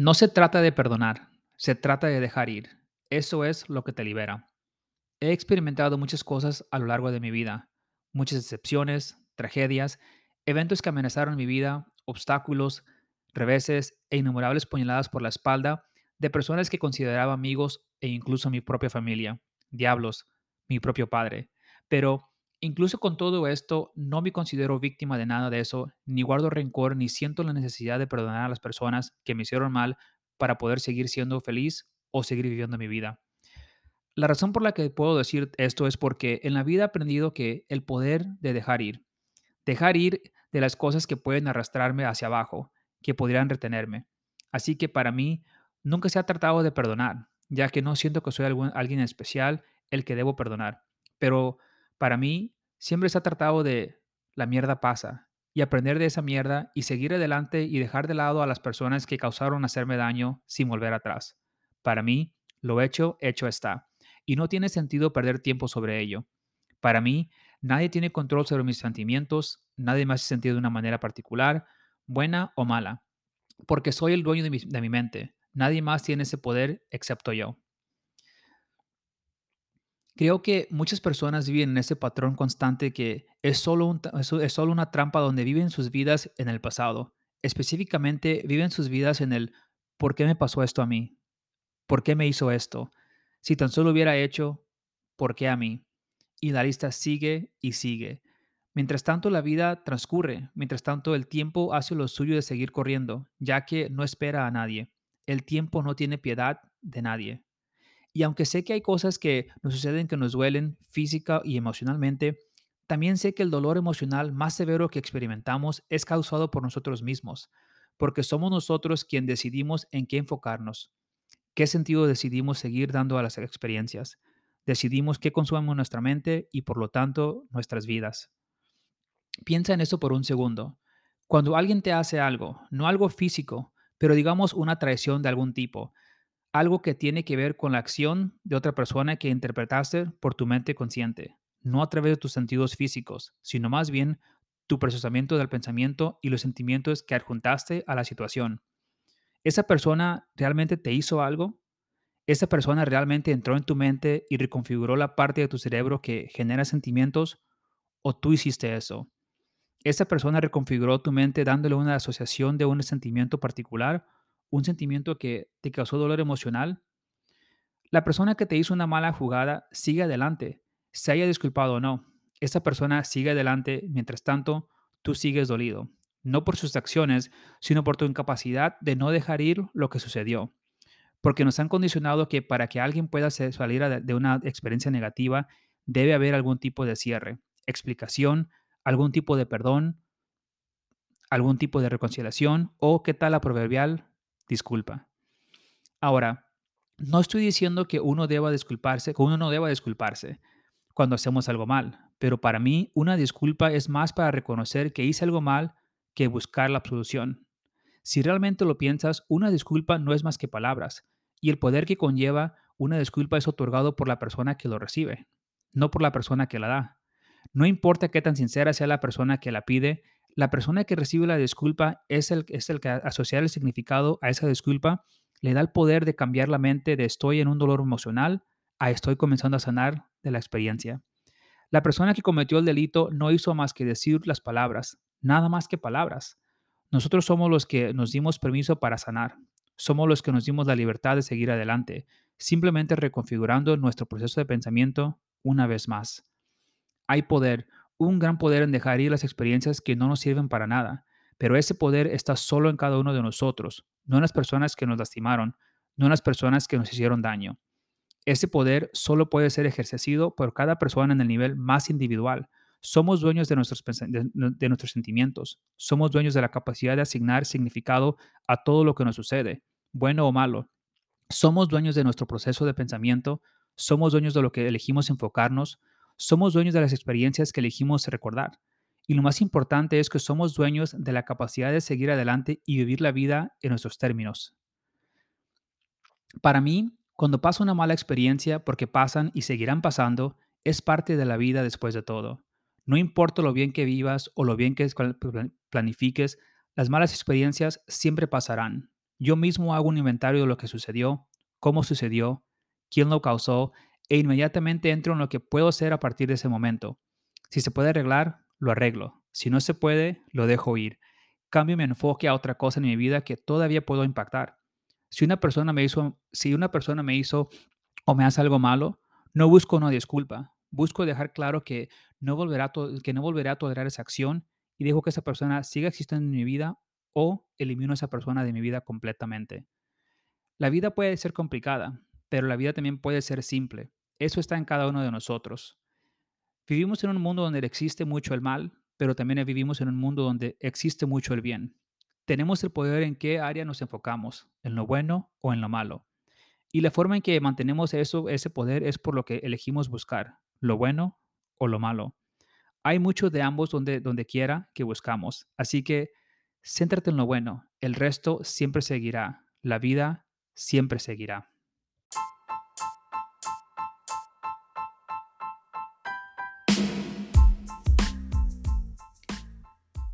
No se trata de perdonar, se trata de dejar ir. Eso es lo que te libera. He experimentado muchas cosas a lo largo de mi vida, muchas decepciones, tragedias, eventos que amenazaron mi vida, obstáculos, reveses e innumerables puñaladas por la espalda de personas que consideraba amigos e incluso mi propia familia, diablos, mi propio padre. Pero Incluso con todo esto, no me considero víctima de nada de eso, ni guardo rencor, ni siento la necesidad de perdonar a las personas que me hicieron mal para poder seguir siendo feliz o seguir viviendo mi vida. La razón por la que puedo decir esto es porque en la vida he aprendido que el poder de dejar ir, dejar ir de las cosas que pueden arrastrarme hacia abajo, que podrían retenerme. Así que para mí nunca se ha tratado de perdonar, ya que no siento que soy alguien especial el que debo perdonar. Pero para mí, siempre se ha tratado de la mierda pasa y aprender de esa mierda y seguir adelante y dejar de lado a las personas que causaron hacerme daño sin volver atrás. Para mí, lo hecho, hecho está. Y no tiene sentido perder tiempo sobre ello. Para mí, nadie tiene control sobre mis sentimientos, nadie me hace sentir de una manera particular, buena o mala, porque soy el dueño de mi mente. Nadie más tiene ese poder excepto yo. Creo que muchas personas viven en ese patrón constante que es solo, es solo una trampa donde viven sus vidas en el pasado. Específicamente, viven sus vidas en el ¿por qué me pasó esto a mí? ¿Por qué me hizo esto? Si tan solo hubiera hecho, ¿por qué a mí? Y la lista sigue y sigue. Mientras tanto, la vida transcurre. Mientras tanto, el tiempo hace lo suyo de seguir corriendo, ya que no espera a nadie. El tiempo no tiene piedad de nadie. Y aunque sé que hay cosas que nos suceden que nos duelen física y emocionalmente, también sé que el dolor emocional más severo que experimentamos es causado por nosotros mismos, porque somos nosotros quien decidimos en qué enfocarnos, qué sentido decidimos seguir dando a las experiencias, decidimos qué consumimos nuestra mente y por lo tanto nuestras vidas. Piensa en eso por un segundo. Cuando alguien te hace algo, no algo físico, pero digamos una traición de algún tipo, algo que tiene que ver con la acción de otra persona que interpretaste por tu mente consciente, no a través de tus sentidos físicos, sino más bien tu procesamiento del pensamiento y los sentimientos que adjuntaste a la situación. ¿Esa persona realmente te hizo algo? ¿Esa persona realmente entró en tu mente y reconfiguró la parte de tu cerebro que genera sentimientos? ¿O tú hiciste eso? ¿Esa persona reconfiguró tu mente dándole una asociación de un sentimiento particular un sentimiento que te causó dolor emocional, la persona que te hizo una mala jugada sigue adelante, se haya disculpado o no. Esa persona sigue adelante, mientras tanto, tú sigues dolido, no por sus acciones, sino por tu incapacidad de no dejar ir lo que sucedió. Porque nos han condicionado que para que alguien pueda salir de una experiencia negativa, debe haber algún tipo de cierre, explicación, algún tipo de perdón, algún tipo de reconciliación o qué tal la proverbial disculpa. Ahora, no estoy diciendo que uno deba disculparse, que uno no deba disculparse cuando hacemos algo mal, pero para mí una disculpa es más para reconocer que hice algo mal que buscar la absolución. Si realmente lo piensas, una disculpa no es más que palabras, y el poder que conlleva una disculpa es otorgado por la persona que lo recibe, no por la persona que la da. No importa qué tan sincera sea la persona que la pide, la persona que recibe la disculpa es el, es el que asociar el significado a esa disculpa le da el poder de cambiar la mente de estoy en un dolor emocional a estoy comenzando a sanar de la experiencia. La persona que cometió el delito no hizo más que decir las palabras, nada más que palabras. Nosotros somos los que nos dimos permiso para sanar. Somos los que nos dimos la libertad de seguir adelante, simplemente reconfigurando nuestro proceso de pensamiento una vez más. Hay poder, un gran poder en dejar ir las experiencias que no nos sirven para nada, pero ese poder está solo en cada uno de nosotros, no en las personas que nos lastimaron, no en las personas que nos hicieron daño. Ese poder solo puede ser ejercido por cada persona en el nivel más individual. Somos dueños de nuestros, de nuestros sentimientos, somos dueños de la capacidad de asignar significado a todo lo que nos sucede, bueno o malo. Somos dueños de nuestro proceso de pensamiento, somos dueños de lo que elegimos enfocarnos, somos dueños de las experiencias que elegimos recordar. Y lo más importante es que somos dueños de la capacidad de seguir adelante y vivir la vida en nuestros términos. Para mí, cuando pasa una mala experiencia, porque pasan y seguirán pasando, es parte de la vida después de todo. No importa lo bien que vivas o lo bien que planifiques, las malas experiencias siempre pasarán. Yo mismo hago un inventario de lo que sucedió, cómo sucedió, quién lo causó e inmediatamente entro en lo que puedo hacer a partir de ese momento. Si se puede arreglar, lo arreglo. Si no se puede, lo dejo ir. Cambio mi enfoque a otra cosa en mi vida que todavía puedo impactar. Si una persona me hizo, si una persona me hizo o me hace algo malo, no busco una disculpa. Busco dejar claro que no volverá que no volveré a tolerar esa acción y dejo que esa persona siga existiendo en mi vida o elimino a esa persona de mi vida completamente. La vida puede ser complicada, pero la vida también puede ser simple. Eso está en cada uno de nosotros. Vivimos en un mundo donde existe mucho el mal, pero también vivimos en un mundo donde existe mucho el bien. Tenemos el poder en qué área nos enfocamos, en lo bueno o en lo malo. Y la forma en que mantenemos eso, ese poder es por lo que elegimos buscar, lo bueno o lo malo. Hay mucho de ambos donde, donde quiera que buscamos. Así que céntrate en lo bueno. El resto siempre seguirá. La vida siempre seguirá.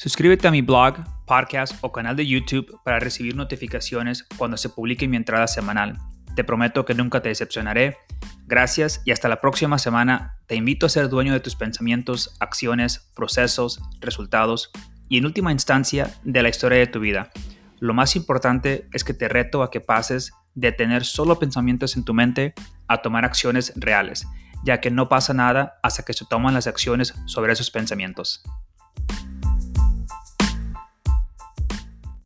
Suscríbete a mi blog, podcast o canal de YouTube para recibir notificaciones cuando se publique mi entrada semanal. Te prometo que nunca te decepcionaré. Gracias y hasta la próxima semana. Te invito a ser dueño de tus pensamientos, acciones, procesos, resultados y en última instancia de la historia de tu vida. Lo más importante es que te reto a que pases de tener solo pensamientos en tu mente a tomar acciones reales, ya que no pasa nada hasta que se toman las acciones sobre esos pensamientos.